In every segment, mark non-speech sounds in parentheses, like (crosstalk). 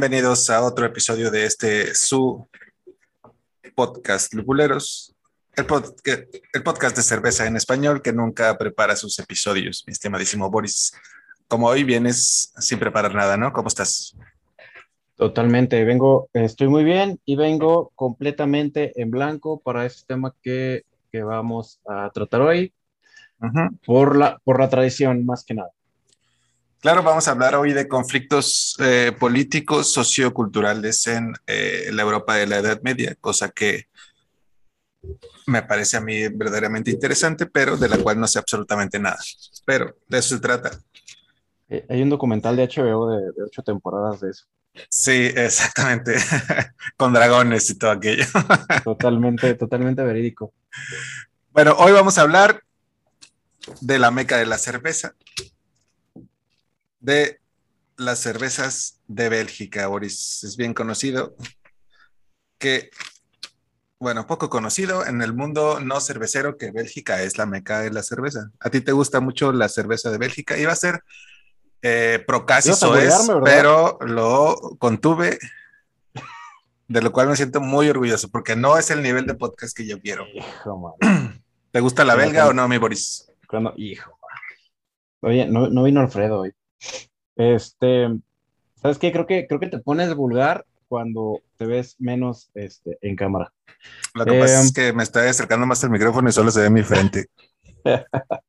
Bienvenidos a otro episodio de este su podcast Lupuleros, el, el podcast de cerveza en español que nunca prepara sus episodios, mi estimadísimo Boris. Como hoy vienes sin preparar nada, ¿no? ¿Cómo estás? Totalmente, vengo, estoy muy bien y vengo completamente en blanco para este tema que, que vamos a tratar hoy, por, la, por la tradición más que nada. Claro, vamos a hablar hoy de conflictos eh, políticos, socioculturales en eh, la Europa de la Edad Media, cosa que me parece a mí verdaderamente interesante, pero de la cual no sé absolutamente nada. Pero de eso se trata. Eh, hay un documental de HBO de, de ocho temporadas de eso. Sí, exactamente. (laughs) Con dragones y todo aquello. (laughs) totalmente, totalmente verídico. Bueno, hoy vamos a hablar de la meca de la cerveza, de las cervezas de Bélgica, Boris. Es bien conocido que, bueno, poco conocido en el mundo no cervecero que Bélgica es la meca de la cerveza. ¿A ti te gusta mucho la cerveza de Bélgica? Iba a ser eh, Procasiso es, pero lo contuve, de lo cual me siento muy orgulloso, porque no es el nivel de podcast que yo quiero. ¿Te gusta la belga o no, mi Boris? Cuando, hijo. Oye, no, no vino Alfredo hoy. Este, ¿sabes qué? Creo que, creo que te pones vulgar cuando te ves menos este, en cámara. Lo que pasa es em, que me estoy acercando más al micrófono y solo se ve mi frente. (laughs)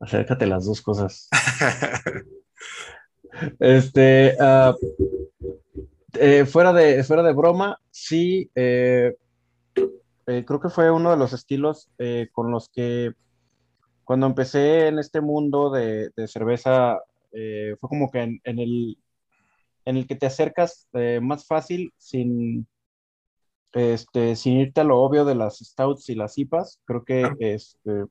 Acércate las dos cosas. (laughs) este, ah, eh, fuera, de, fuera de broma, sí, eh, eh, creo que fue uno de los estilos con los que cuando empecé en este mundo de, cerveza, fue como que en, el, en el que te acercas más fácil sin, este, sin irte a lo obvio de las stouts y las IPAs. Creo que este,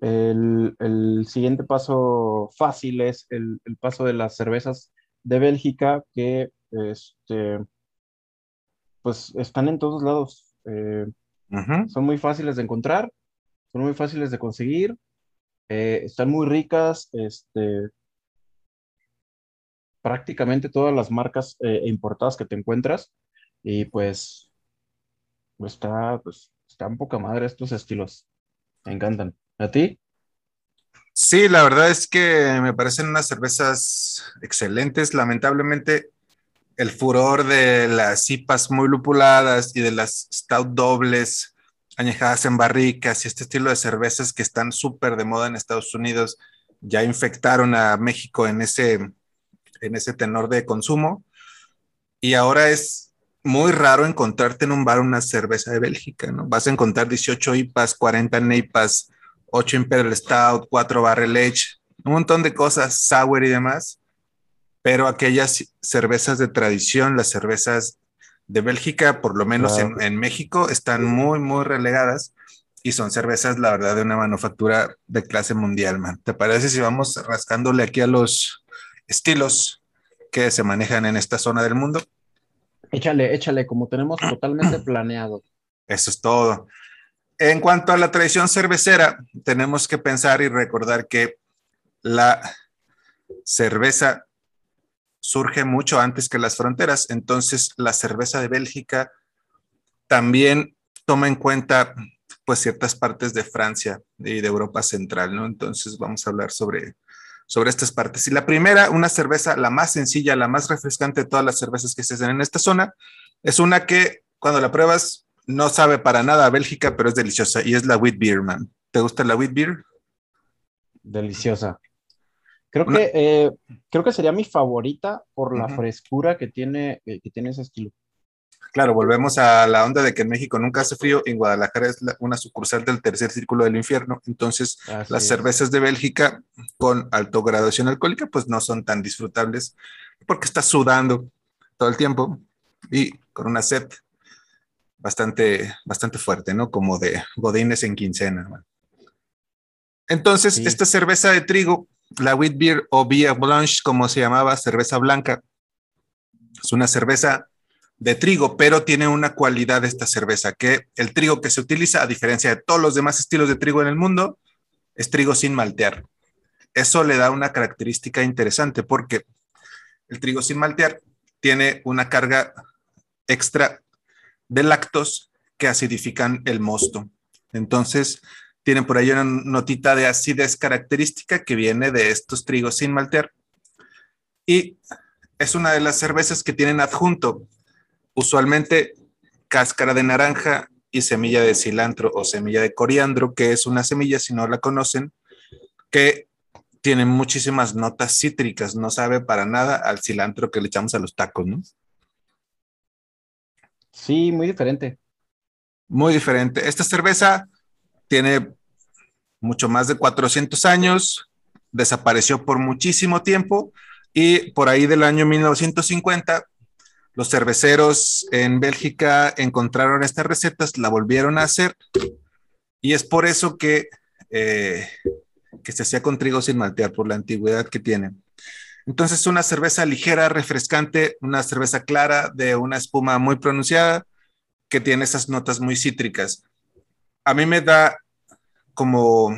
el, siguiente paso fácil es el, paso de las cervezas de Bélgica que este, pues están en todos lados. Eh, son muy fáciles de encontrar, son muy fáciles de conseguir, eh, están muy ricas, este, prácticamente todas las marcas eh, importadas que te encuentras y pues, está, pues están poca madre estos estilos, me encantan. ¿A ti? Sí, la verdad es que me parecen unas cervezas excelentes. Lamentablemente, el furor de las IPAs muy lupuladas y de las stout dobles añejadas en barricas y este estilo de cervezas que están súper de moda en Estados Unidos ya infectaron a México en ese, en ese tenor de consumo. Y ahora es muy raro encontrarte en un bar una cerveza de Bélgica, ¿no? Vas a encontrar 18 IPAs, 40 NEIPAs, 8 Imperial Stout, 4 Barrel Edge, un montón de cosas, sour y demás, pero aquellas cervezas de tradición, las cervezas de Bélgica, por lo menos en, México, están muy, muy relegadas y son cervezas, la verdad, de una manufactura de clase mundial, man. ¿Te parece si vamos rascándole aquí a los estilos que se manejan en esta zona del mundo? Échale, échale, como tenemos totalmente (clears throat) planeado. Eso es todo. En cuanto a la tradición cervecera, tenemos que pensar y recordar que la cerveza surge mucho antes que las fronteras. Entonces, la cerveza de Bélgica también toma en cuenta pues ciertas partes de Francia y de Europa Central, ¿no? Entonces, vamos a hablar sobre, sobre estas partes. Y la primera, una cerveza, la más sencilla, la más refrescante de todas las cervezas que se hacen en esta zona, es una que cuando la pruebas no sabe para nada a Bélgica, pero es deliciosa y es la wheat beer, man. ¿Te gusta la wheat beer? Deliciosa. Creo que, eh, creo que sería mi favorita por la frescura que tiene, eh, que tiene ese estilo. Claro, volvemos a la onda de que en México nunca hace frío, en Guadalajara es una sucursal del tercer círculo del infierno, entonces las cervezas de Bélgica con alto graduación alcohólica pues no son tan disfrutables porque estás sudando todo el tiempo y con una sed bastante, bastante fuerte, ¿no? Como de godines en quincena. Entonces, esta cerveza de trigo, la wheat o via blanche, como se llamaba, cerveza blanca, es una cerveza de trigo, pero tiene una cualidad esta cerveza, que el trigo que se utiliza, a diferencia de todos los demás estilos de trigo en el mundo, es trigo sin maltear. Eso le da una característica interesante porque el trigo sin maltear tiene una carga extra de lactos que acidifican el mosto. Entonces, tienen por ahí una notita de acidez característica que viene de estos trigos sin maltear. Y es una de las cervezas que tienen adjunto, usualmente cáscara de naranja y semilla de cilantro o semilla de coriandro, que es una semilla, si no la conocen, que tiene muchísimas notas cítricas, no sabe para nada al cilantro que le echamos a los tacos, ¿no? Sí, muy diferente. Muy diferente. Esta cerveza tiene mucho más de 400 años, desapareció por muchísimo tiempo y por ahí del año 1950 los cerveceros en Bélgica encontraron estas recetas, la volvieron a hacer y es por eso que, eh, que se hacía con trigo sin maltear, por la antigüedad que tiene. Entonces, una cerveza ligera, refrescante, una cerveza clara, de una espuma muy pronunciada, que tiene esas notas muy cítricas. A mí me da como,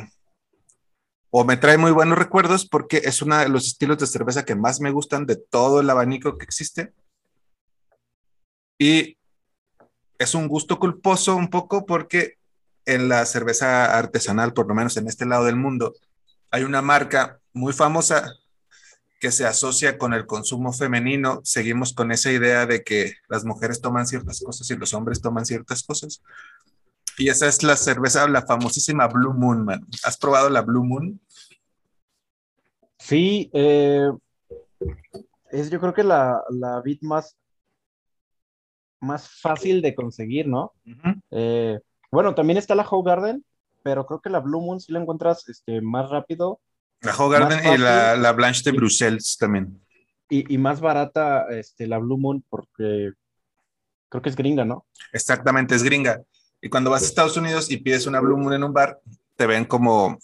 o me trae muy buenos recuerdos porque es uno de los estilos de cerveza que más me gustan de todo el abanico que existe. Y es un gusto culposo un poco porque en la cerveza artesanal, por lo menos en este lado del mundo, hay una marca muy famosa que se asocia con el consumo femenino. Seguimos con esa idea de que las mujeres toman ciertas cosas y los hombres toman ciertas cosas. Y esa es la cerveza, la famosísima Blue Moon, man. ¿Has probado la Blue Moon? Sí, eh, es yo creo que la, la bit más, más fácil de conseguir, ¿no? Eh, bueno, también está la How Garden, pero creo que la Blue Moon sí la encuentras este, más rápido. La How Garden y la, la, Blanche de Bruxelles también. Y, y, más barata este, la Blue Moon porque creo que es gringa, ¿no? Exactamente, es gringa. Y cuando vas a Estados Unidos y pides una Blue Moon en un bar, te ven como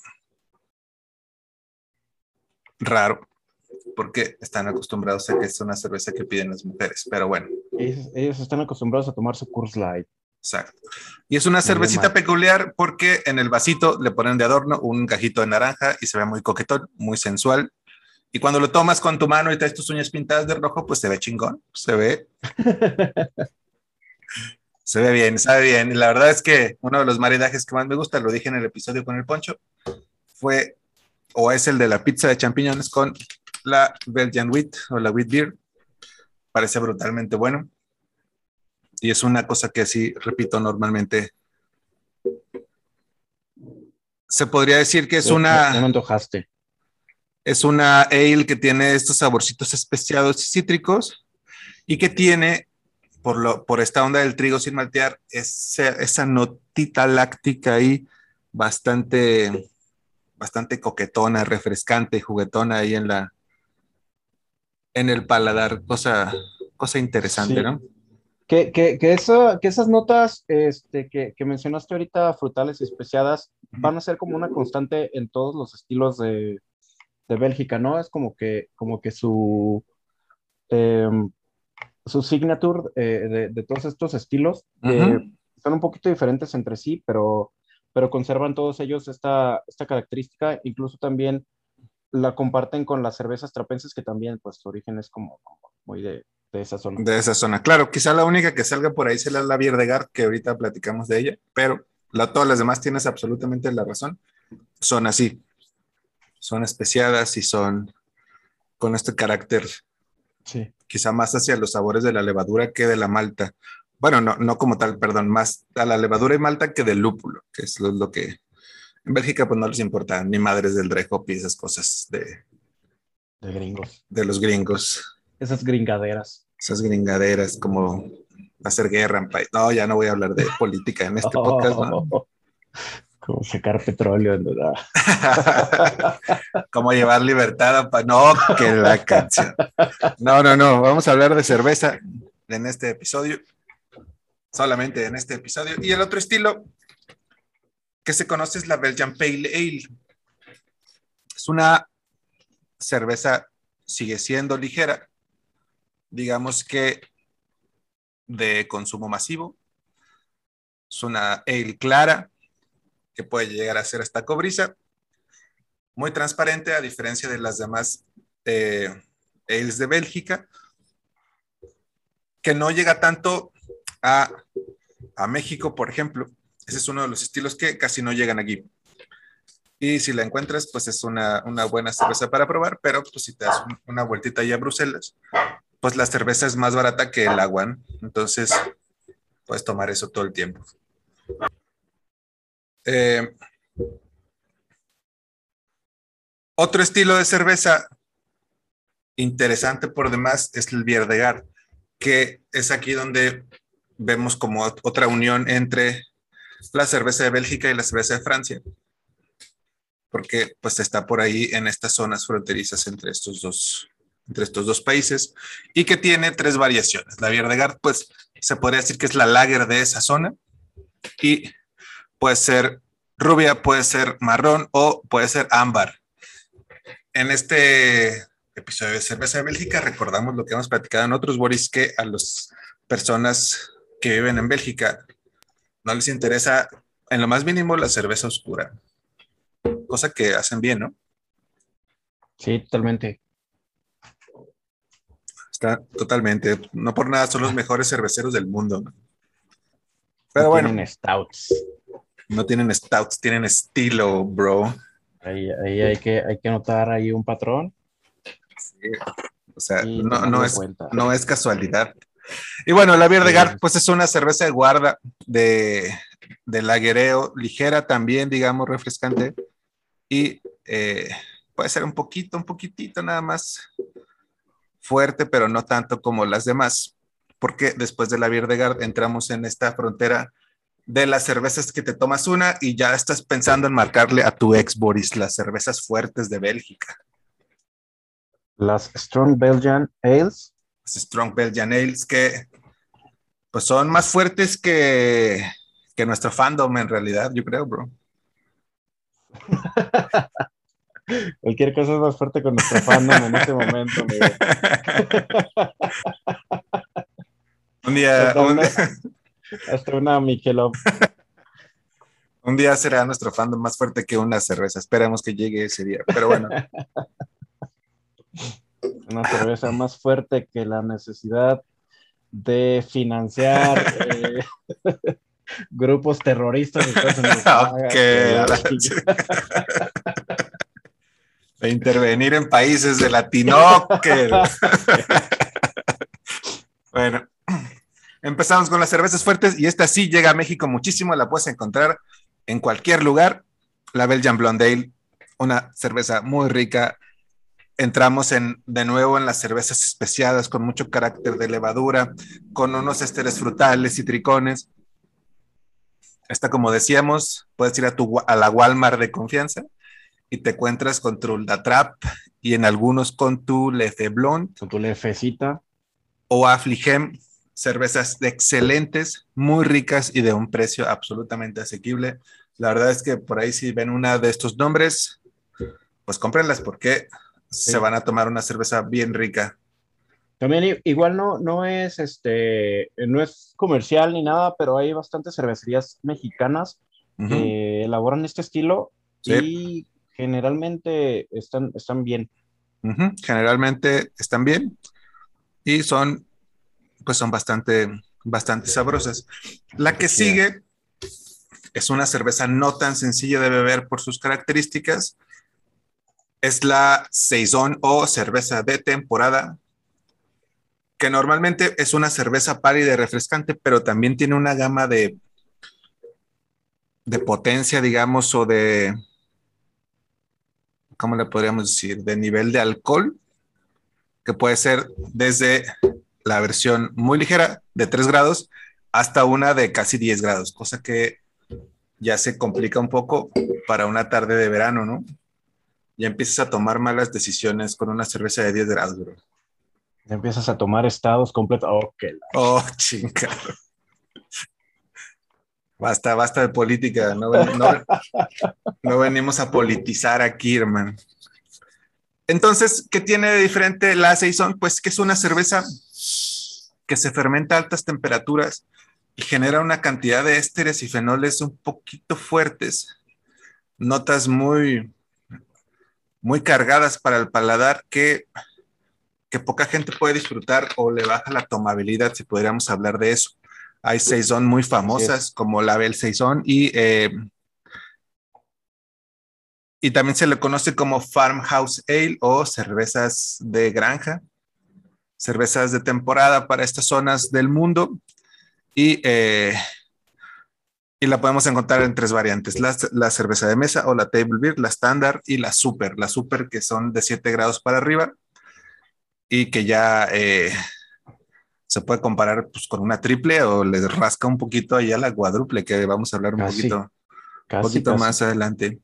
raro, porque están acostumbrados a que es una cerveza que piden las mujeres. Pero bueno. Ellos, están acostumbrados a tomar su Coors Light. Exacto. Y es una cervecita peculiar porque en el vasito le ponen de adorno un cajito de naranja y se ve muy coquetón, muy sensual. Y cuando lo tomas con tu mano y traes tus uñas pintadas de rojo, pues se ve chingón, se ve (laughs) se ve bien, sabe bien. La verdad es que uno de los maridajes que más me gusta, lo dije en el episodio con el poncho, fue o es el de la pizza de champiñones con la Belgian Wheat o la Wheat Beer. Parece brutalmente bueno. Y es una cosa que sí, repito, normalmente se podría decir que es una... Ya me antojaste. Es una ale que tiene estos saborcitos especiados y cítricos y que tiene por, lo, por esta onda del trigo sin maltear, esa, esa notita láctica ahí bastante, bastante coquetona, refrescante, juguetona ahí en la en el paladar, cosa, cosa interesante, ¿no? Que, que, que, eso, que esas notas este, que, que, mencionaste ahorita, frutales y especiadas, van a ser como una constante en todos los estilos de, de Bélgica, ¿no? Es como que, como que su, eh, su signature eh, de, todos estos estilos son un poquito diferentes entre sí, pero, pero conservan todos ellos esta, esta característica, incluso también la comparten con las cervezas trapenses, que también, pues, su origen es como, muy de, de, esa zona. De esa zona, claro. Quizá la única que salga por ahí será la Bierdegar, que ahorita platicamos de ella, pero la, todas las demás tienes absolutamente la razón. Son así. Son especiadas y son con este carácter sí quizá más hacia los sabores de la levadura que de la malta. Bueno, no, no como tal, perdón, más a la levadura y malta que del lúpulo, que es lo, que en Bélgica pues no les importa ni madres del drehop y esas cosas de... De gringos. De los gringos. Esas gringaderas. Esas gringaderas como hacer guerra en país. No, ya no voy a hablar de política en este (laughs) podcast. ¿no? Como sacar petróleo, ¿verdad? (laughs) Como llevar libertad a... No, que la canción. No, no, no. Vamos a hablar de cerveza en este episodio. Solamente en este episodio. Y el otro estilo que se conoce es la Belgian Pale Ale. Es una cerveza, sigue siendo ligera. Digamos que de consumo masivo. Es una ale clara que puede llegar a ser esta cobriza. Muy transparente, a diferencia de las demás eh, ales de Bélgica, que no llega tanto a, a México, por ejemplo. Ese es uno de los estilos que casi no llegan aquí. Y si la encuentras, pues es una, una buena cerveza para probar, pero pues si te das una vueltita ahí a Bruselas, pues la cerveza es más barata que el agua. Entonces, puedes tomar eso todo el tiempo. Eh, otro estilo de cerveza interesante por demás es el Bierdegar, que es aquí donde vemos como otra unión entre la cerveza de Bélgica y la cerveza de Francia porque pues está por ahí en estas zonas fronterizas entre estos dos, entre estos dos países y que tiene tres variaciones. La Bierdegard, pues se podría decir que es la lager de esa zona y puede ser rubia, puede ser marrón o puede ser ámbar. En este episodio de Cerveza de Bélgica recordamos lo que hemos platicado en otros, Boris, que a las personas que viven en Bélgica no les interesa en lo más mínimo la cerveza oscura cosa que hacen bien, ¿no? Sí, totalmente. Está totalmente. No por nada son los mejores cerveceros del mundo. Pero no bueno. Tienen stouts. No tienen stouts, tienen estilo, bro. Ahí, hay, que, hay que notar ahí un patrón. Sí. O sea, no, no, es, no es casualidad. Y bueno, la Bier de pues es una cerveza de guarda de, de laguereo, ligera también, digamos, refrescante, y eh, puede ser un poquito, un poquitito nada más fuerte, pero no tanto como las demás, porque después de la Bierdegard entramos en esta frontera de las cervezas que te tomas una y ya estás pensando en marcarle a tu ex Boris las cervezas fuertes de Bélgica. Las Strong Belgian Ales. Las Strong Belgian Ales que pues son más fuertes que, que nuestro fandom en realidad, yo creo, bro. (laughs) Cualquier cosa es más fuerte con nuestro fandom en este momento, (laughs) Un día. (laughs) hasta una Michelob. Un día será nuestro fandom más fuerte que una cerveza. Esperamos que llegue ese día. Pero bueno. (laughs) Una cerveza más fuerte que la necesidad de financiar eh, (laughs) grupos terroristas. (laughs) de intervenir en países de Latino. bueno, empezamos con las cervezas fuertes y esta sí llega a México muchísimo, la puedes encontrar en cualquier lugar. La Belgian Blonde una cerveza muy rica. Entramos en, de nuevo en las cervezas especiadas con mucho carácter de levadura, con unos esteres frutales y tricones. Esta, como decíamos, puedes ir a, tu, a la Walmart de confianza y te encuentras con tu Trap y en algunos con tu Lefe Blonde. Con tu Lefecita. O Afligem, cervezas excelentes, muy ricas y de un precio absolutamente asequible. La verdad es que por ahí si ven una de estos nombres, pues cómprenlas porque se van a tomar una cerveza bien rica. También igual no, no es este, no es comercial ni nada, pero hay bastantes cervecerías mexicanas que elaboran este estilo y generalmente están, están bien. Generalmente están bien y son, pues son bastante, bastante sabrosas. La que sigue es una cerveza no tan sencilla de beber por sus características. Es la Saison o cerveza de temporada que normalmente es una cerveza pálida y refrescante, pero también tiene una gama de, de potencia, digamos, o de, ¿cómo le podríamos decir? De nivel de alcohol, que puede ser desde la versión muy ligera de 3 grados hasta una de casi 10 grados, cosa que ya se complica un poco para una tarde de verano, ¿no? Ya empiezas a tomar malas decisiones con una cerveza de 10 grados, bro. Empiezas a tomar estados completos. Oh, oh chingado. Basta, basta de política. No, venimos a politizar aquí, hermano. Entonces, ¿qué tiene de diferente la Saison? Pues que es una cerveza que se fermenta a altas temperaturas y genera una cantidad de ésteres y fenoles un poquito fuertes. Notas muy, muy cargadas para el paladar que que poca gente puede disfrutar o le baja la tomabilidad, si podríamos hablar de eso. Hay saison muy famosas como la Bel Saison y, eh, y también se le conoce como Farmhouse Ale o cervezas de granja, cervezas de temporada para estas zonas del mundo y, eh, y la podemos encontrar en tres variantes, la, la, cerveza de mesa o la table beer, la estándar y la super, la super que son de 7 grados para arriba y que ya... Eh, se puede comparar pues, con una triple o le rasca un poquito ahí a la cuádruple, que vamos a hablar un poquito, un poquito más adelante.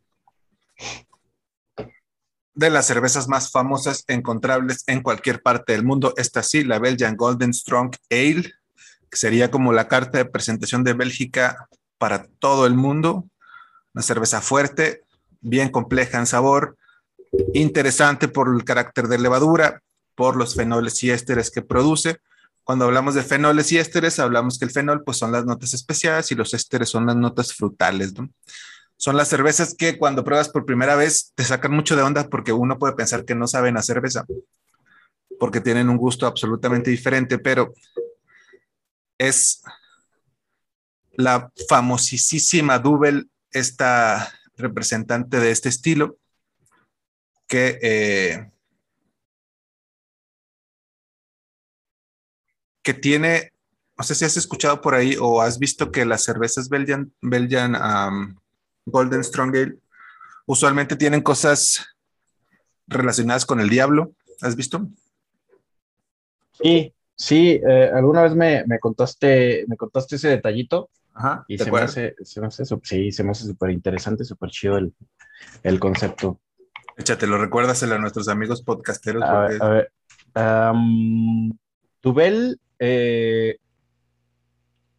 De las cervezas más famosas encontrables en cualquier parte del mundo, esta sí, la Belgian Golden Strong Ale, que sería como la carta de presentación de Bélgica para todo el mundo. Una cerveza fuerte, bien compleja en sabor, interesante por el carácter de levadura, por los fenoles y ésteres que produce, cuando hablamos de fenoles y ésteres, hablamos que el fenol pues, son las notas especiadas y los ésteres son las notas frutales. ¿no? Son las cervezas que cuando pruebas por primera vez te sacan mucho de onda porque uno puede pensar que no saben a cerveza, porque tienen un gusto absolutamente diferente, pero es la famosísima Double, esta representante de este estilo, que eh, que tiene, no sé si has escuchado por ahí o has visto que las cervezas Belgian, Belgian Golden Strong Ale usualmente tienen cosas relacionadas con el diablo. ¿Has visto? Sí, sí, eh, alguna vez me, contaste, me contaste ese detallito. Ajá, y se me, hace, se me, hace, sí, se me hace súper interesante, súper chido el, concepto. Échate, lo recuérdaselo a nuestros amigos podcasteros. A, ver, Tubel eh,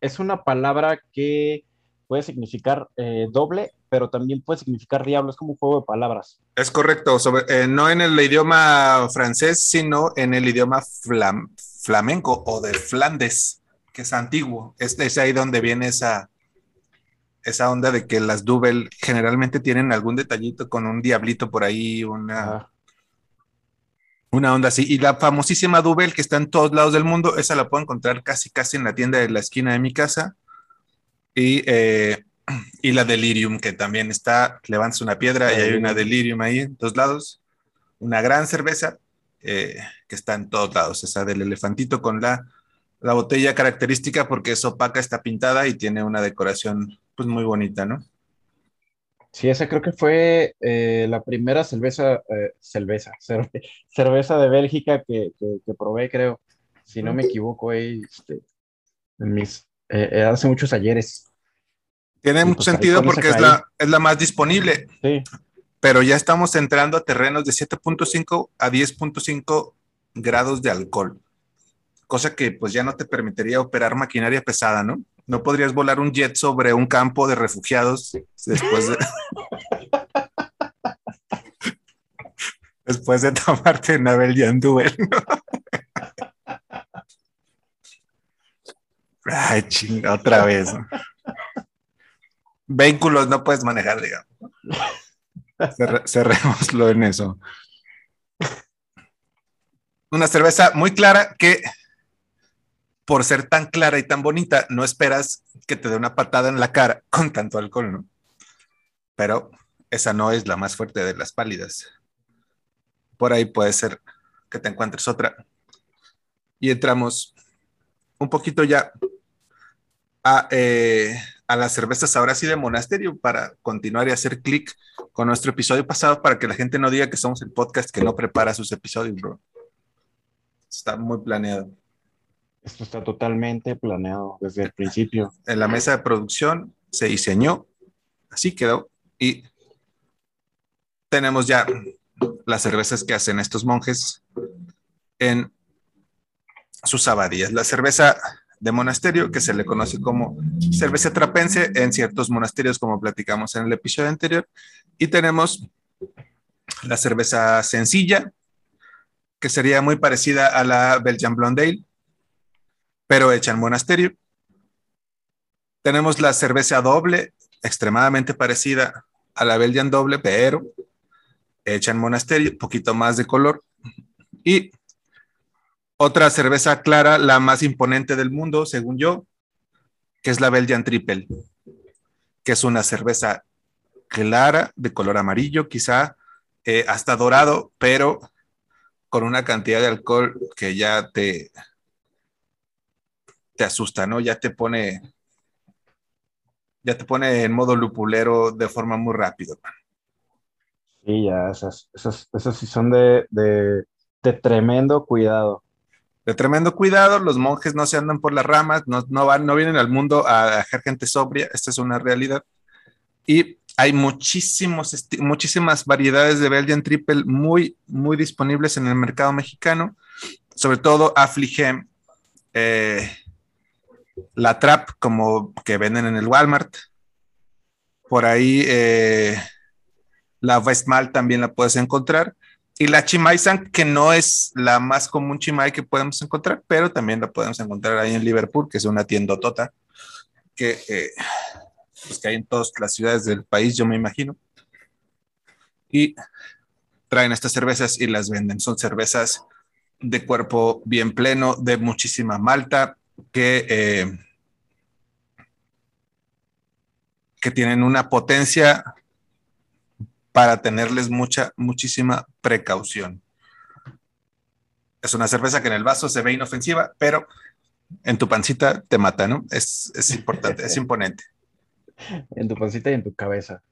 es una palabra que puede significar eh, doble, pero también puede significar diablo, es como un juego de palabras. Es correcto, eh, no en el idioma francés, sino en el idioma flamenco o de Flandes, que es antiguo. Es, es ahí donde viene esa, esa onda de que las double generalmente tienen algún detallito con un diablito por ahí, una, una onda así. Y la famosísima Dubel que está en todos lados del mundo, esa la puedo encontrar casi, casi en la tienda de la esquina de mi casa. Y, eh, (clears throat) y la Delirium, que también está, levantas una piedra y hay una Delirium ahí en todos lados. Una gran cerveza eh, que está en todos lados, esa del elefantito con la, la botella característica porque es opaca, está pintada y tiene una decoración pues muy bonita, ¿no? Sí, esa creo que fue eh, la primera cerveza, eh, cerveza, (laughs) cerveza de Bélgica que, probé, creo. Si no me equivoco, este, en mis, eh, hace muchos ayeres. Tiene mucho pues sentido porque es la, es la más disponible. Sí. Pero ya estamos entrando a terrenos de 7.5 a 10.5 grados de alcohol. Cosa que pues ya no te permitiría operar maquinaria pesada, ¿no? no podrías volar un jet sobre un campo de refugiados después de... (laughs) después de tomarte una Belgian Duel. (laughs) Ay, chinga, otra vez. Vehículos no puedes manejar, digamos. cerrémoslo en eso. Una cerveza muy clara que por ser tan clara y tan bonita, no esperas que te dé una patada en la cara con tanto alcohol, ¿no? Pero esa no es la más fuerte de las pálidas. Por ahí puede ser que te encuentres otra. Y entramos un poquito ya a, eh, a las cervezas ahora sí de monasterio para continuar y hacer clic con nuestro episodio pasado para que la gente no diga que somos el podcast que no prepara sus episodios, bro. Está muy planeado. Esto está totalmente planeado desde el principio. En la mesa de producción se diseñó, así quedó, y tenemos ya las cervezas que hacen estos monjes en sus abadías. La cerveza de monasterio, que se le conoce como cerveza trapense en ciertos monasterios, como platicamos en el episodio anterior, y tenemos la cerveza sencilla, que sería muy parecida a la Belgian Blonde Ale, pero hecha en monasterio. Tenemos la cerveza doble, extremadamente parecida a la Belgian doble, pero hecha en monasterio, poquito más de color. Y Otra cerveza clara, la más imponente del mundo, según yo, que es la Belgian Triple, que es una cerveza clara, de color amarillo, quizá eh, hasta dorado, pero con una cantidad de alcohol que ya te, te asusta, ¿no? Ya te pone, ya te pone en modo lupulero de forma muy rápido. Sí, ya, esas, sí son de, tremendo cuidado. De tremendo cuidado, los monjes no se andan por las ramas, no, van, no vienen al mundo a dejar gente sobria, esta es una realidad. Y hay muchísimos, muchísimas variedades de Belgian Triple muy, muy disponibles en el mercado mexicano, sobre todo Affligem, eh, la Trap, como que venden en el Walmart. Por ahí eh, la Westmal también la puedes encontrar. Y la Chimay-San, que no es la más común Chimay que podemos encontrar, pero también la podemos encontrar ahí en Liverpool, que es una tienda tota, que eh, pues, que hay en todas las ciudades del país, yo me imagino. Y traen estas cervezas y las venden. Son cervezas de cuerpo bien pleno, de muchísima malta, que, eh, que tienen una potencia para tenerles mucha, muchísima precaución. Es una cerveza que en el vaso se ve inofensiva, pero en tu pancita te mata, ¿no? Es, es importante, es (laughs) imponente. en tu pancita y en tu cabeza.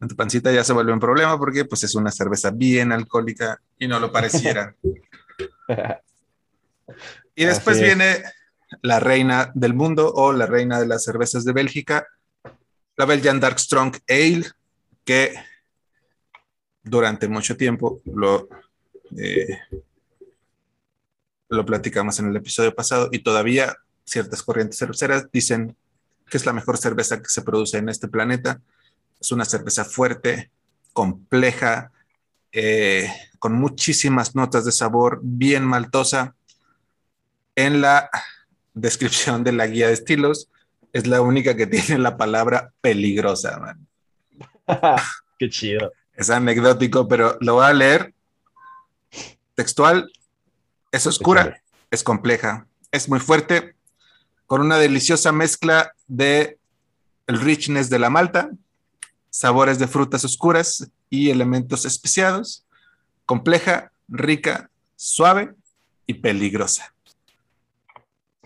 En tu pancita ya se vuelve un problema porque pues es una cerveza bien alcohólica y no lo pareciera. (laughs) y después viene la reina del mundo o la reina de las cervezas de Bélgica, la Belgian Dark Strong Ale, que durante mucho tiempo lo, eh, lo platicamos en el episodio pasado y todavía ciertas corrientes cerveceras dicen que es la mejor cerveza que se produce en este planeta. Es una cerveza fuerte, compleja, eh, con muchísimas notas de sabor, bien maltosa. En la descripción de la guía de estilos, es la única que tiene la palabra peligrosa, man. (laughs) Qué chido. Es anecdótico, pero lo voy a leer textual. Es oscura, es compleja, es muy fuerte, con una deliciosa mezcla de el richness de la malta, sabores de frutas oscuras y elementos especiados, compleja, rica, suave y peligrosa.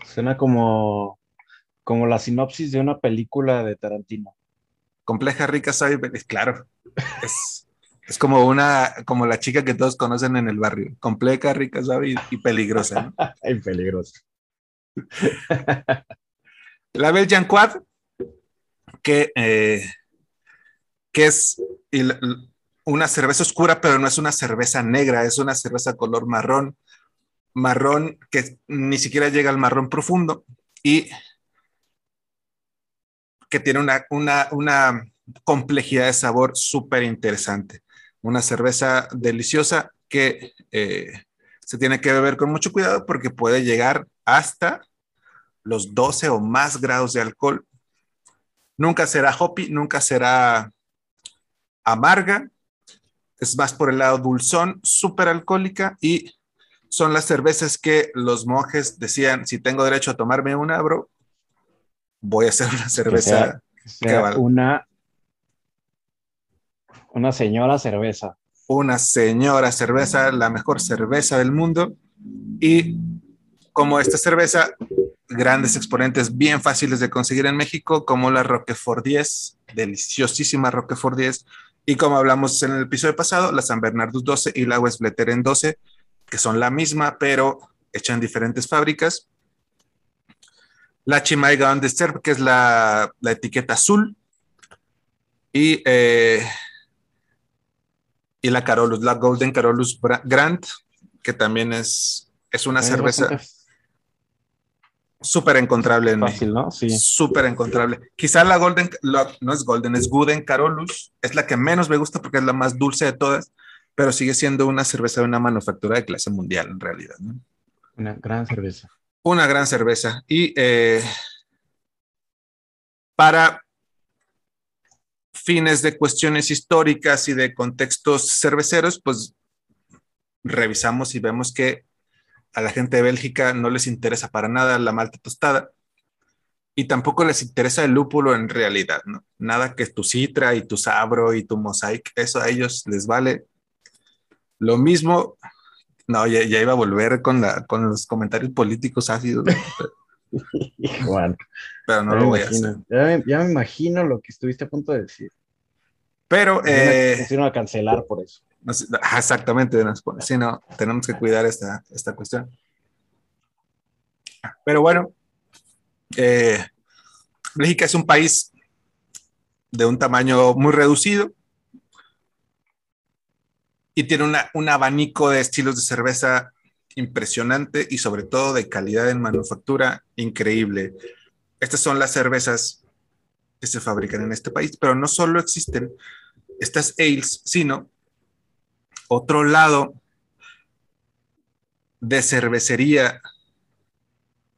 Suena como, como la sinopsis de una película de Tarantino. Compleja, rica, suave, claro. Es, es como una, como la chica que todos conocen en el barrio. Compleja, rica, suave y, peligrosa. (laughs) y peligrosa. (laughs) la Belgian Quad, que, eh, que es una cerveza oscura, pero no es una cerveza negra, es una cerveza color marrón, marrón que ni siquiera llega al marrón profundo y que tiene una, una complejidad de sabor súper interesante. Una cerveza deliciosa que eh, se tiene que beber con mucho cuidado porque puede llegar hasta los 12 o más grados de alcohol. Nunca será hoppy, nunca será amarga, es más por el lado dulzón, súper alcohólica y son las cervezas que los monjes decían, si tengo derecho a tomarme una, bro, voy a hacer una cerveza. una, una señora cerveza. Una señora cerveza, la mejor cerveza del mundo. Y como esta cerveza, grandes exponentes bien fáciles de conseguir en México, como la Roquefort 10, deliciosísima Roquefort 10, y como hablamos en el episodio pasado, la San Bernardus 12 y la West en 12, que son la misma, pero hecha en diferentes fábricas. La Chimay on the que es la, etiqueta azul. Y, eh, y la Carolus, la Golden Carolus Grant, que también es, es una cerveza súper encontrable en Fácil, ¿no? Sí. Súper encontrable. Quizá la Golden, no es Golden, es Guden Carolus. Es la que menos me gusta porque es la más dulce de todas, pero sigue siendo una cerveza de una manufactura de clase mundial en realidad. ¿no? Una gran cerveza. Una gran cerveza. Y eh, para fines de cuestiones históricas y de contextos cerveceros, pues revisamos y vemos que a la gente de Bélgica no les interesa para nada la malta tostada y tampoco les interesa el lúpulo en realidad. Nada que tu citra y tu sabro y tu mosaic, eso a ellos les vale. Lo mismo, no, ya, iba a volver con, la, con los comentarios políticos ácidos. (laughs) bueno, pero no lo voy a hacer. Ya me, imagino lo que estuviste a punto de decir. Pero... Eh, a cancelar por eso. Exactamente, si no, tenemos que cuidar esta, esta cuestión. Pero bueno, eh, Bélgica es un país de un tamaño muy reducido y tiene un abanico de estilos de cerveza impresionante y sobre todo de calidad en manufactura increíble. Estas son las cervezas que se fabrican en este país, pero no solo existen estas ales, sino otro lado de cervecería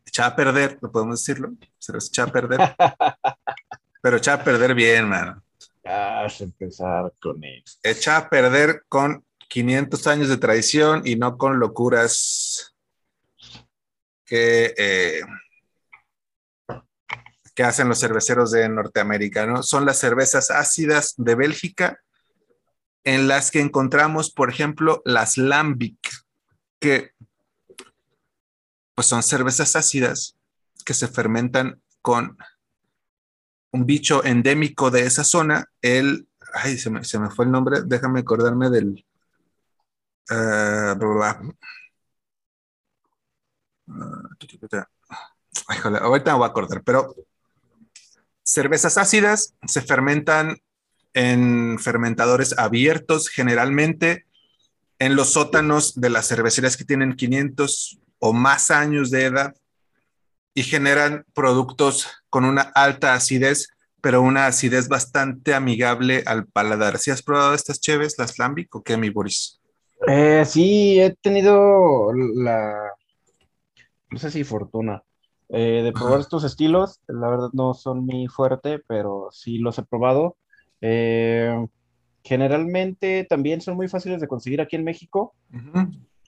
echada a perder, lo podemos decirlo, se los echa a perder, (laughs) pero echa a perder bien, mano. Ah, empezar con. Echa a perder con 500 años de tradición y no con locuras que, eh, que hacen los cerveceros de Norteamérica, ¿no? Son las cervezas ácidas de Bélgica en las que encontramos, por ejemplo, las Lambic, que pues son cervezas ácidas que se fermentan con un bicho endémico de esa zona, el, ay, se me, fue el nombre, déjame acordarme del... Uh, ahorita me voy a acordar, pero cervezas ácidas se fermentan en fermentadores abiertos, generalmente en los sótanos de las cervecerías que tienen 500 o más años de edad y generan productos con una alta acidez, pero una acidez bastante amigable al paladar. ¿Si has probado estas cheves, las Lambic o qué, mi Boris? Eh, sí, he tenido la, no sé si fortuna, eh, de probar estos estilos. La verdad no son mi fuerte, pero sí los he probado. Eh, generalmente también son muy fáciles de conseguir aquí en México.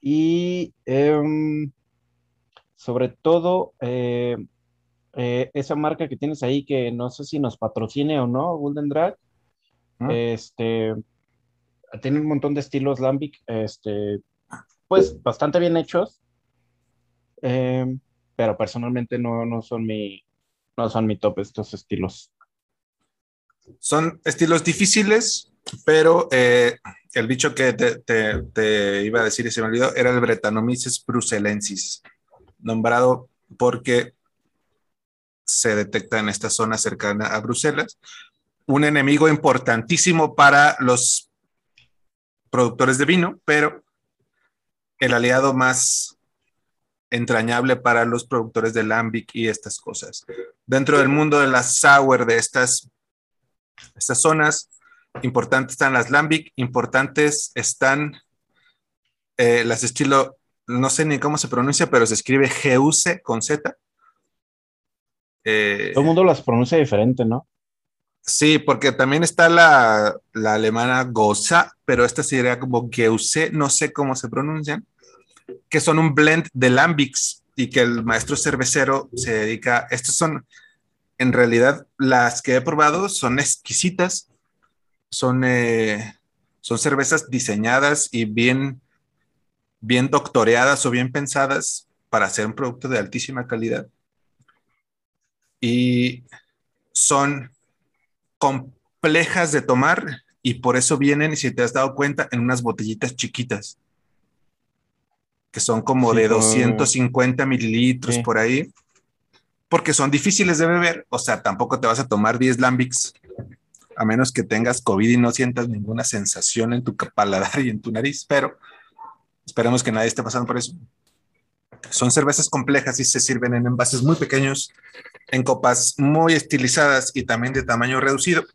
Y em, sobre todo eh, eh, esa marca que tienes ahí, que no sé si nos patrocine o no, Golden Drag, este, tiene un montón de estilos Lambic, este, pues bastante bien hechos, em, pero personalmente no, no, son mi, no son mi top estos estilos. Son estilos difíciles, pero eh, el bicho que te, iba a decir y se me olvidó era el Brettanomyces bruxellensis, nombrado porque se detecta en esta zona cercana a Bruselas. Un enemigo importantísimo para los productores de vino, pero el aliado más entrañable para los productores de lambic y estas cosas. Dentro del mundo de la sour de estas estas zonas importantes están las Lambic, importantes están eh, las estilo, no sé ni cómo se pronuncia, pero se escribe GUC con Z. Eh, Todo el mundo las pronuncia diferente, ¿no? Sí, porque también está la, alemana Goza, pero esta sería como GUC, no sé cómo se pronuncian, que son un blend de lambics y que el maestro cervecero se dedica, estos son en realidad las que he probado son exquisitas, son, eh, son cervezas diseñadas y bien, bien doctoreadas o bien pensadas para hacer un producto de altísima calidad. Y son complejas de tomar y por eso vienen, si te has dado cuenta, en unas botellitas chiquitas, que son como de 250 mililitros por ahí porque son difíciles de beber, o sea, tampoco te vas a tomar 10 lambics a menos que tengas COVID y no sientas ninguna sensación en tu (laughs) paladar y en tu nariz, pero esperemos que nadie esté pasando por eso. Son cervezas complejas y se sirven en envases muy pequeños, en copas muy estilizadas y también de tamaño reducido,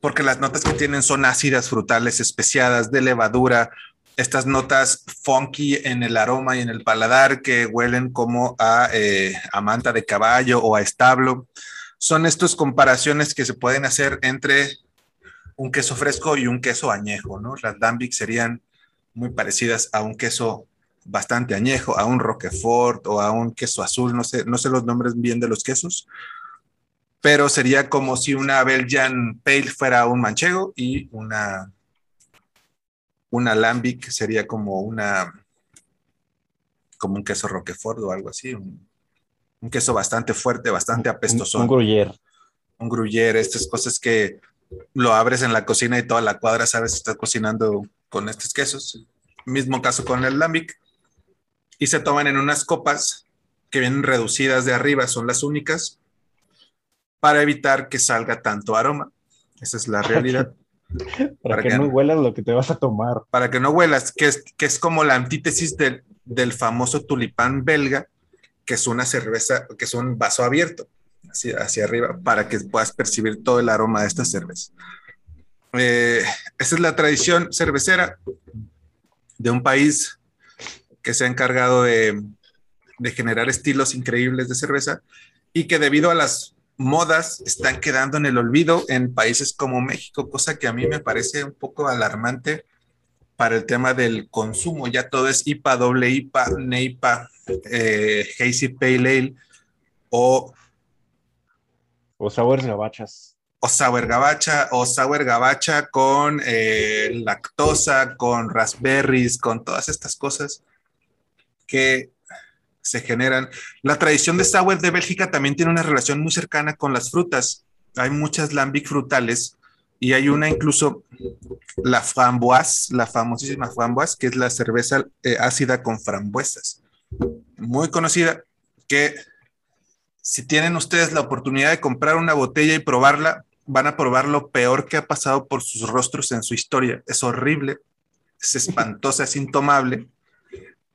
porque las notas que tienen son ácidas, frutales, especiadas, de levadura, estas notas funky en el aroma y en el paladar que huelen como a, eh, a, manta de caballo o a establo. Son estas comparaciones que se pueden hacer entre un queso fresco y un queso añejo, ¿no? Las lambic serían muy parecidas a un queso bastante añejo, a un Roquefort o a un queso azul, no sé, no sé los nombres bien de los quesos, pero sería como si una Belgian Pale fuera un manchego y una, una Lambic sería como una como un queso Roquefort o algo así, un, queso bastante fuerte, bastante apestoso. Un, un gruyere. Un gruyere, estas cosas que lo abres en la cocina y toda la cuadra sabes que estás cocinando con estos quesos. Mismo caso con el lambic. Y se toman en unas copas que vienen reducidas de arriba, son las únicas, para evitar que salga tanto aroma. Esa es la (laughs) realidad. para, que, no huelas lo que te vas a tomar. Para que no huelas, que es, que es como la antítesis del, del famoso tulipán belga, que es una cerveza, que es un vaso abierto hacia, arriba para que puedas percibir todo el aroma de esta cerveza. Eh, esa es la tradición cervecera de un país que se ha encargado de, generar estilos increíbles de cerveza y que debido a las modas están quedando en el olvido en países como México, cosa que a mí me parece un poco alarmante para el tema del consumo. Ya todo es IPA, doble IPA, NEIPA, eh, Hazy Pale Ale o o sour gabachas. O sour gabacha, o gabacha con eh, lactosa, con raspberries, con todas estas cosas que se generan. La tradición de sour de Bélgica también tiene una relación muy cercana con las frutas. Hay muchas lambic frutales y hay una incluso, la framboise, la famosísima framboise, que es la cerveza eh, ácida con frambuesas. Muy conocida, que si tienen ustedes la oportunidad de comprar una botella y probarla, van a probar lo peor que ha pasado por sus rostros en su historia. Es horrible, es (laughs) espantosa, es intomable,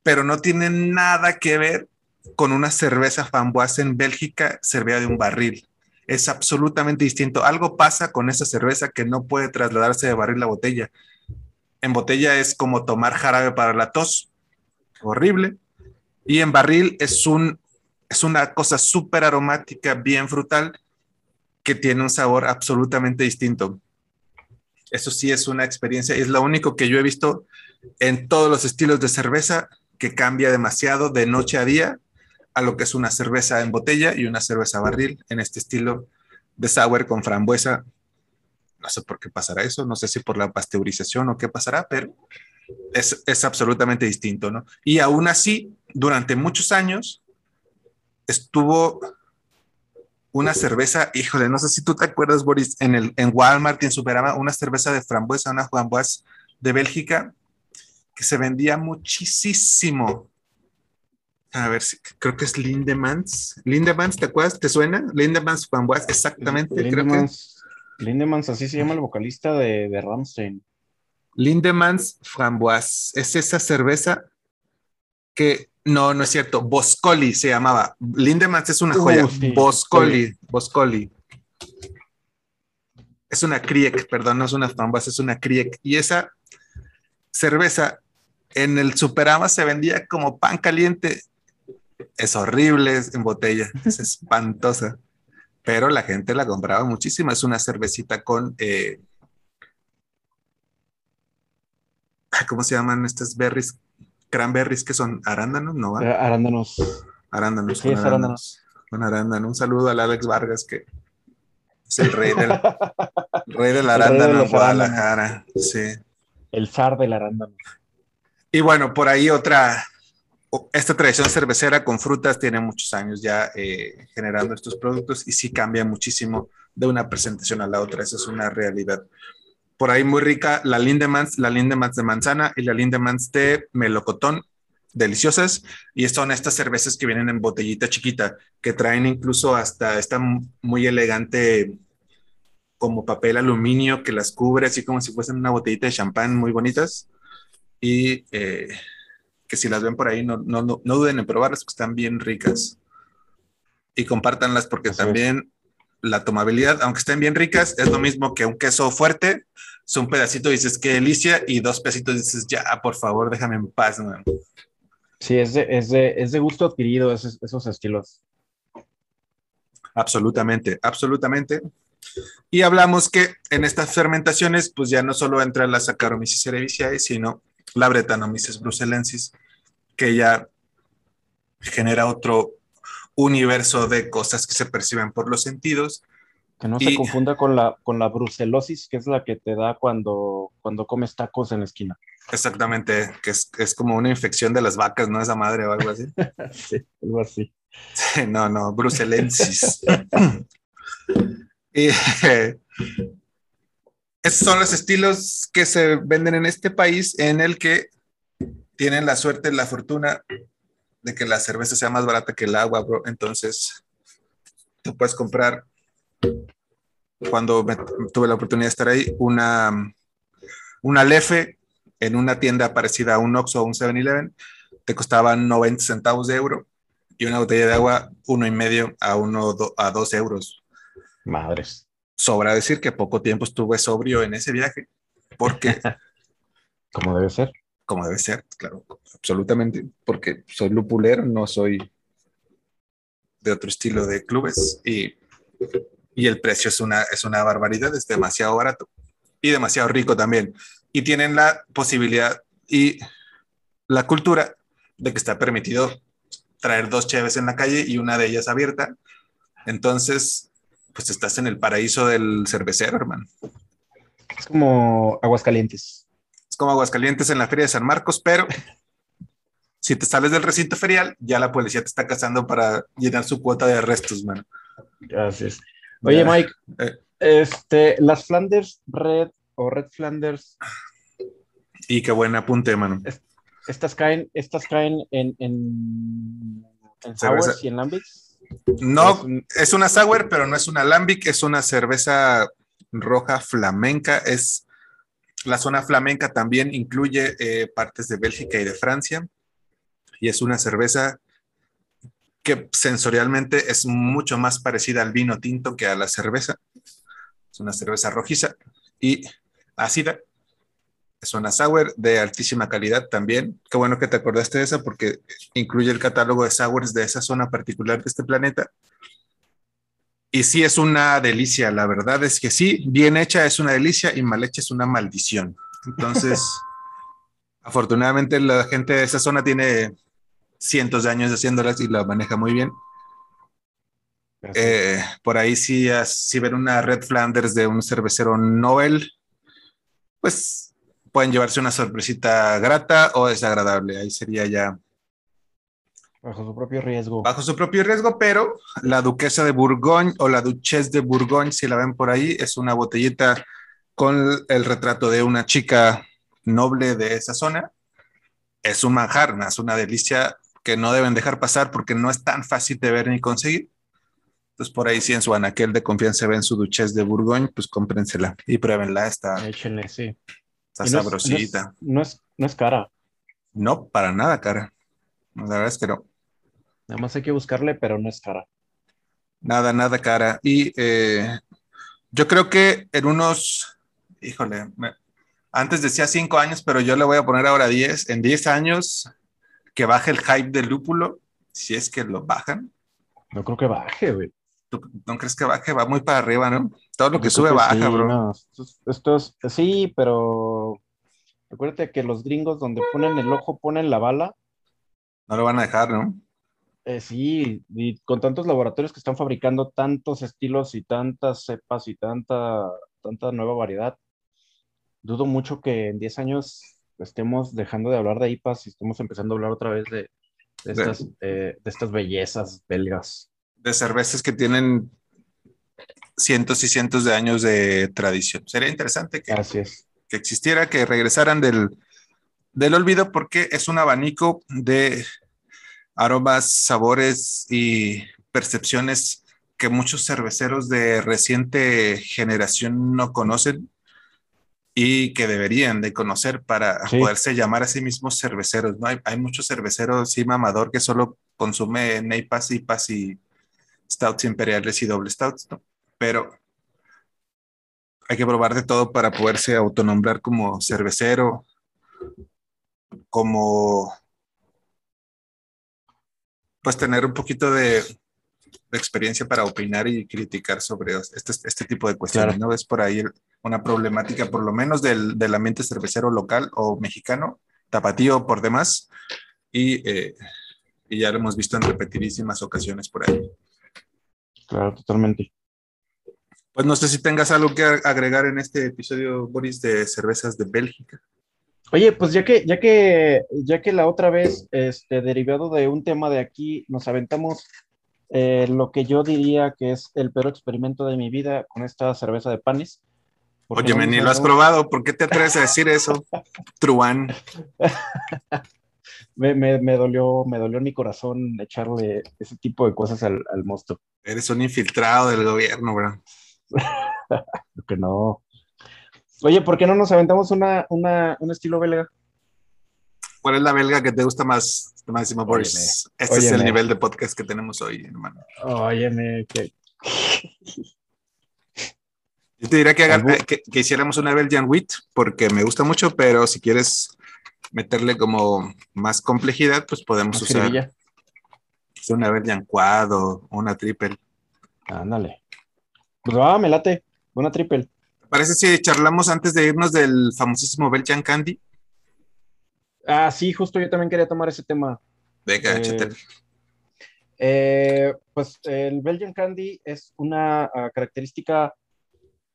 pero no tiene nada que ver con una cerveza framboise en Bélgica servida de un barril. Es absolutamente distinto. Algo pasa con esa cerveza que no puede trasladarse de barril a botella. En botella es como tomar jarabe para la tos. Horrible. Y en barril es un es una cosa súper aromática, bien frutal, que tiene un sabor absolutamente distinto. Eso sí es una experiencia, es lo único que yo he visto en todos los estilos de cerveza que cambia demasiado de noche a día a lo que es una cerveza en botella y una cerveza barril en este estilo de sour con frambuesa. No sé por qué pasará eso, no sé si por la pasteurización o qué pasará, pero es, es absolutamente distinto, ¿no? Y aún así, durante muchos años, estuvo una cerveza, híjole, no sé si tú te acuerdas, Boris, en, el, en Walmart en Superama, una cerveza de frambuesa, una frambuesa de Bélgica, que se vendía muchísimo. A ver, si, creo que es Lindemans. Lindemans, ¿te acuerdas? ¿Te suena? Lindemans Framboise, exactamente. Lindemans, Lindemans, así se llama el vocalista de, de Ramstein. Lindemans Framboise, es esa cerveza que no, no es cierto. Boscoli se llamaba. Lindemans es una joya. Boscoli, Boscoli. Es una Kriek, perdón, no es una frambuesa, es una Kriek. Y esa cerveza en el Superama se vendía como pan caliente. Es horrible en botella, es (laughs) espantosa. Pero la gente la compraba muchísimo. Es una cervecita con. Eh, ¿Cómo se llaman estas berries? Cranberries que son arándanos, ¿no? Eh, arándanos. Arándanos. Sí, con arándanos. Con arándanos. Un saludo al Alex Vargas, que es el rey del, (laughs) rey del arándano en Guadalajara. Sí. El zar del arándano. Y bueno, por ahí otra, esta tradición cervecera con frutas tiene muchos años ya eh, generando estos productos y sí cambia muchísimo de una presentación a la otra, esa es una realidad por ahí muy rica la Lindemans, la Lindemans de manzana y la Lindemans de melocotón, deliciosas. Y son estas cervezas que vienen en botellita chiquita, que traen incluso hasta esta muy elegante como papel aluminio que las cubre, así como si fuesen una botellita de champán muy bonitas. Y eh, que si las ven por ahí, no, no, no, duden en probarlas, porque están bien ricas. Y compártanlas porque también la tomabilidad, aunque estén bien ricas, es lo mismo que un queso fuerte. Es un pedacito dices qué delicia y dos pedacitos dices ya, por favor, déjame en paz. Sí, es de, es, de, es de, gusto adquirido esos, esos estilos. Absolutamente, absolutamente. Y hablamos que en estas fermentaciones, pues ya no solo entra la Saccharomyces cerevisiae, sino la Brettanomyces bruxellensis, que ya genera otro universo de cosas que se perciben por los sentidos. Que no se confunda con la, con la brucelosis, que es la que te da cuando, cuando comes tacos en la esquina. Exactamente, que es, es como una infección de las vacas, ¿no? Esa madre o algo así. (laughs) sí, algo así. no, no, brucelensis. (laughs) y, (laughs) esos son los estilos que se venden en este país en el que tienen la suerte, la fortuna de que la cerveza sea más barata que el agua, bro. Entonces, tú puedes comprar, cuando tuve la oportunidad de estar ahí, una, una Lefe en una tienda parecida a un Oxxo o un 7-Eleven, te costaban 90 centavos de euro y una botella de agua, uno y medio a, uno, a dos euros. Madres. Sobra decir que poco tiempo estuve sobrio en ese viaje, porque... (laughs) Como debe ser como debe ser, claro, absolutamente, porque soy lupulero, no soy de otro estilo de clubes y, y el precio es una, es una barbaridad, es demasiado barato y demasiado rico también. Y tienen la posibilidad y la cultura de que está permitido traer dos cheves en la calle y una de ellas abierta. Entonces, pues estás en el paraíso del cervecero, hermano. Es como Aguascalientes como Aguascalientes en la Feria de San Marcos, pero (laughs) si te sales del recinto ferial, ya la policía te está cazando para llenar su cuota de arrestos, man. Gracias. Oye, Mike, eh. este, las Flanders Red o Red Flanders. Y qué buen apunte, mano. estas caen, estas caen en, en, en sours y en lambics. No, es una sour, pero no es una lambic, es una cerveza roja flamenca, es la zona flamenca también incluye eh, partes de Bélgica y de Francia y es una cerveza que sensorialmente es mucho más parecida al vino tinto que a la cerveza. Es una cerveza rojiza y ácida. Es una sour de altísima calidad también. Qué bueno que te acordaste de esa porque incluye el catálogo de sours de esa zona particular de este planeta y sí es una delicia, la verdad es que sí, bien hecha es una delicia y mal hecha es una maldición. Entonces, (laughs) afortunadamente la gente de esa zona tiene cientos de años haciéndolas y la maneja muy bien. Eh, por ahí sí, si ver una Red Flanders de un cervecero Nobel, pues pueden llevarse una sorpresita grata o desagradable. Ahí sería ya Bajo su propio riesgo. Bajo su propio riesgo, pero la duquesa de Bourgogne o la duchesse de Bourgogne, si la ven por ahí, es una botellita con el retrato de una chica noble de esa zona. Es un manjar, es una delicia que no deben dejar pasar porque no es tan fácil de ver ni conseguir. Entonces, por ahí, si en su anaquel de confianza ven su duchesse de Bourgogne, pues cómprensela y pruébenla. Está, Échenle, sí. Está sabrosita. No es, no es cara. No, para nada cara. La verdad es que no. Nada más hay que buscarle, pero no es cara. Nada, nada cara. Y eh, yo creo que en unos, híjole, antes decía cinco años, pero yo le voy a poner ahora diez. En diez años que baje el hype del lúpulo, si es que lo bajan. No creo que baje, güey. ¿Tú no crees que baje? Va muy para arriba, ¿no? Todo lo que sube baja, bro. esto, es, sí, pero acuérdate que los gringos donde ponen el ojo ponen la bala. No lo van a dejar, ¿no? Eh, sí, y con tantos laboratorios que están fabricando tantos estilos y tantas cepas y tanta, tanta nueva variedad, dudo mucho que en 10 años estemos dejando de hablar de IPAs y estemos empezando a hablar otra vez de, estas, eh, de estas bellezas belgas. De cervezas que tienen cientos y cientos de años de tradición. Sería interesante que, que existiera, que regresaran del, del olvido porque es un abanico de aromas, sabores y percepciones que muchos cerveceros de reciente generación no conocen y que deberían de conocer para poderse llamar a sí mismos cerveceros. ¿no? Hay, hay muchos cerveceros, sí, mamador, que solo consume Neipas, IPAs y stouts imperiales y doble stouts, ¿no? Pero hay que probar de todo para poderse autonombrar como cervecero, como pues tener un poquito de, experiencia para opinar y criticar sobre este, este tipo de cuestiones, ¿no? Es por ahí una problemática, por lo menos del, ambiente cervecero local o mexicano, tapatío por demás, y, eh, y ya lo hemos visto en repetidísimas ocasiones por ahí. Claro, totalmente. Pues no sé si tengas algo que agregar en este episodio, Boris, de cervezas de Bélgica. Oye, pues ya que, ya que, ya que la otra vez, este, derivado de un tema de aquí, nos aventamos eh, lo que yo diría que es el peor experimento de mi vida con esta cerveza de panes. Oye, no ni lo has probado, ¿por qué te atreves a decir eso, Truán? (laughs) me, me, me, dolió, me dolió en mi corazón echarle ese tipo de cosas al, al monstruo. Eres un infiltrado del gobierno, bro. (laughs) que no. Oye, ¿por qué no nos aventamos una, una, un estilo belga? ¿Cuál es la belga que te gusta más, Máximo Boris? Este es el nivel de podcast que tenemos hoy, hermano. Óyeme, que... Yo te diría que, que, hiciéramos una Belgian Wheat porque me gusta mucho, pero si quieres meterle como más complejidad, pues podemos usar una Belgian Quad o una Triple. Ándale. Pues va, me late. Una Triple. parece si charlamos antes de irnos del famosísimo Belgian Candy? Ah, sí, justo yo también quería tomar ese tema. Venga, eh, eh, pues el Belgian Candy es una ah, característica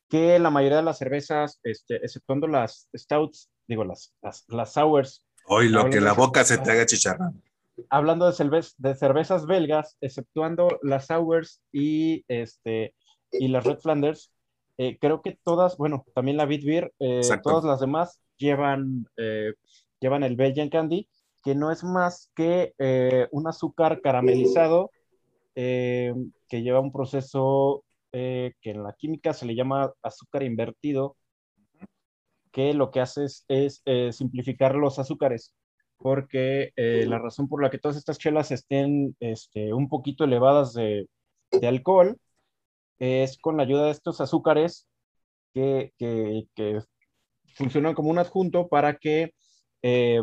que la mayoría de las cervezas, este, exceptuando las stouts, digo, las, las, sours. Hoy lo que la boca se te haga chicharrón. Hablando de, de cervezas belgas, exceptuando las sours y, este, y las Red Flanders, eh, creo que todas, bueno, también la Bitbeer, eh, todas las demás llevan, eh, llevan el Belgian Candy, que no es más que eh, un azúcar caramelizado que lleva un proceso que en la química se le llama azúcar invertido, que lo que hace es, simplificar los azúcares, porque la razón por la que todas estas chelas estén este, un poquito elevadas de, de alcohol es con la ayuda de estos azúcares que, funcionan como un adjunto para que eh,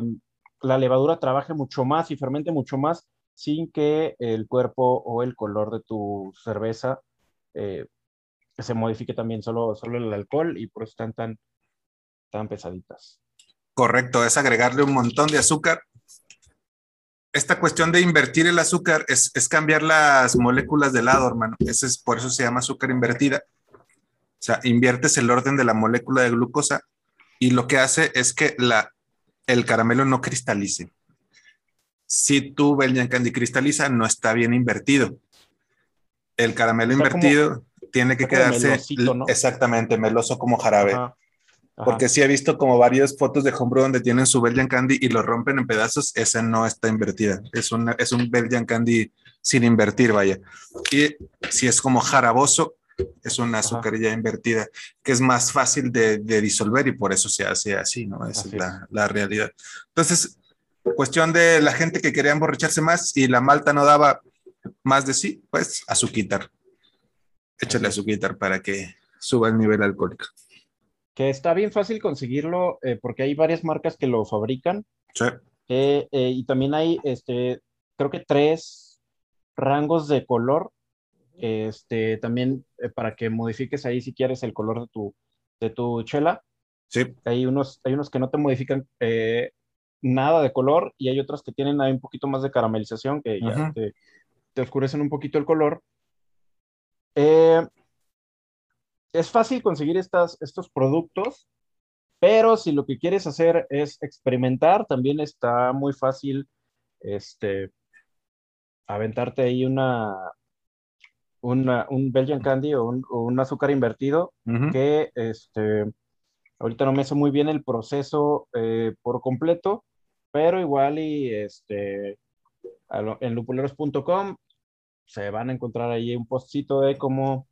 la levadura trabaje mucho más y fermente mucho más sin que el cuerpo o el color de tu cerveza eh, se modifique también, solo, solo el alcohol y por eso están tan, tan pesaditas. Correcto, es agregarle un montón de azúcar esta cuestión de invertir el azúcar es, cambiar las moléculas de lado, hermano. Ese es, por eso se llama azúcar invertida. O sea, inviertes el orden de la molécula de glucosa y lo que hace es que la, el caramelo no cristalice. Si tu Belgian Candy cristaliza, no está bien invertido. El caramelo invertido tiene que quedarse exactamente meloso como jarabe. Porque sí he visto como varias fotos de homebrew donde tienen su Belgian Candy y lo rompen en pedazos. Esa no está invertida. Es, una, es un Belgian Candy sin invertir, vaya. Y si es como jaraboso, es una azucarilla invertida, que es más fácil de, disolver y por eso se hace así, ¿no? Esa es, la, la, realidad. Entonces, cuestión de la gente que quería emborracharse más y la malta no daba más de sí, pues azuquitar. Échale azuquitar para que suba el nivel alcohólico que está bien fácil conseguirlo eh, porque hay varias marcas que lo fabrican. Sí. Eh, eh, y también hay, este, creo que tres rangos de color. Este, también para que modifiques ahí si quieres el color de tu, de tu chela. Sí. Hay unos, hay unos que no te modifican nada de color y hay otros que tienen ahí un poquito más de caramelización que ya te, te, oscurecen un poquito el color. Eh, es fácil conseguir estas, estos productos, pero si lo que quieres hacer es experimentar, también está muy fácil este, aventarte ahí una, una, un Belgian Candy o un, azúcar invertido que este, ahorita no me hace muy bien el proceso eh, por completo, pero igual y este, en lupuleros.com se van a encontrar ahí un postcito de cómo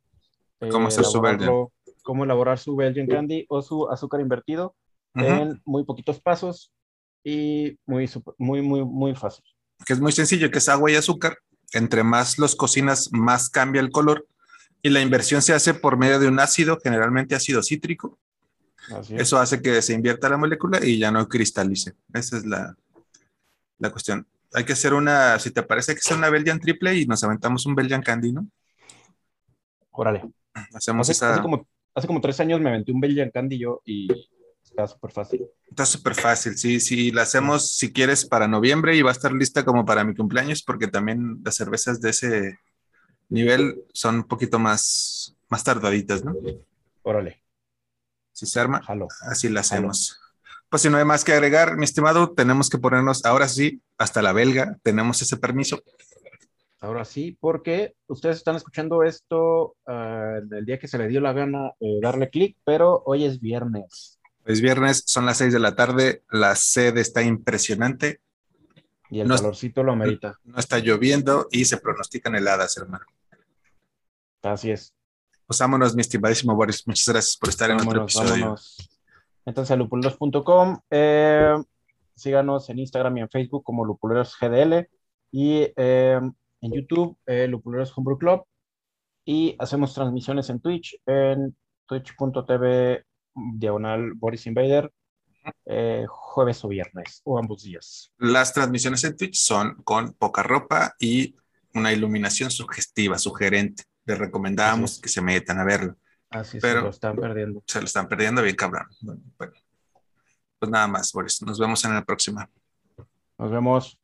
¿Cómo hacer su Belgian? Cómo elaborar su Belgian Candy o su azúcar invertido en muy poquitos pasos y muy, muy, muy, muy fácil. Que es muy sencillo, que es agua y azúcar. Entre más los cocinas, más cambia el color. Y la inversión se hace por medio de un ácido, generalmente ácido cítrico. Eso hace que se invierta la molécula y ya no cristalice. Esa es la, la cuestión. Hay que hacer una, si te parece que sea una Belgian triple y nos aventamos un Belgian Candy, ¿no? Órale. Hacemos hace, como, hace como tres años me aventé un Belgian Candy yo y Está súper fácil. Está súper fácil, sí, sí, la hacemos si quieres para noviembre y va a estar lista como para mi cumpleaños porque también las cervezas de ese nivel son un poquito más, más tardaditas, ¿no? Órale. Si se arma, Jalo. así la hacemos. Pues si no hay más que agregar, mi estimado, tenemos que ponernos ahora sí hasta la belga, tenemos ese permiso. Ahora sí, porque ustedes están escuchando esto ah, el día que se le dio la gana eh, darle clic, pero hoy es viernes Es viernes, son las 6 de la tarde, la sede está impresionante, y el No calorcito lo amerita. no está lloviendo y se pronostican heladas, hermano. Así es. Pues vámonos, mi estimadísimo Boris, muchas gracias por estar en otro Vámonos, episodio. vámonos. Entonces, a lupuleros.com. eh, síganos en Instagram y en Facebook como Lupuleros GDL. Y eh, en YouTube, eh, Lupuleros Homebrew Club. Y hacemos transmisiones en Twitch, en twitch.tv diagonal Boris Invader, eh, jueves o viernes, o ambos días. Las transmisiones en Twitch son con poca ropa y una iluminación sugestiva, sugerente. Les es. que se metan a verlo. Así es, Pero- se lo están perdiendo. Se lo están perdiendo bien, cabrón. Bueno, bueno. Pues nada más, Boris. Nos vemos en la próxima. Nos vemos.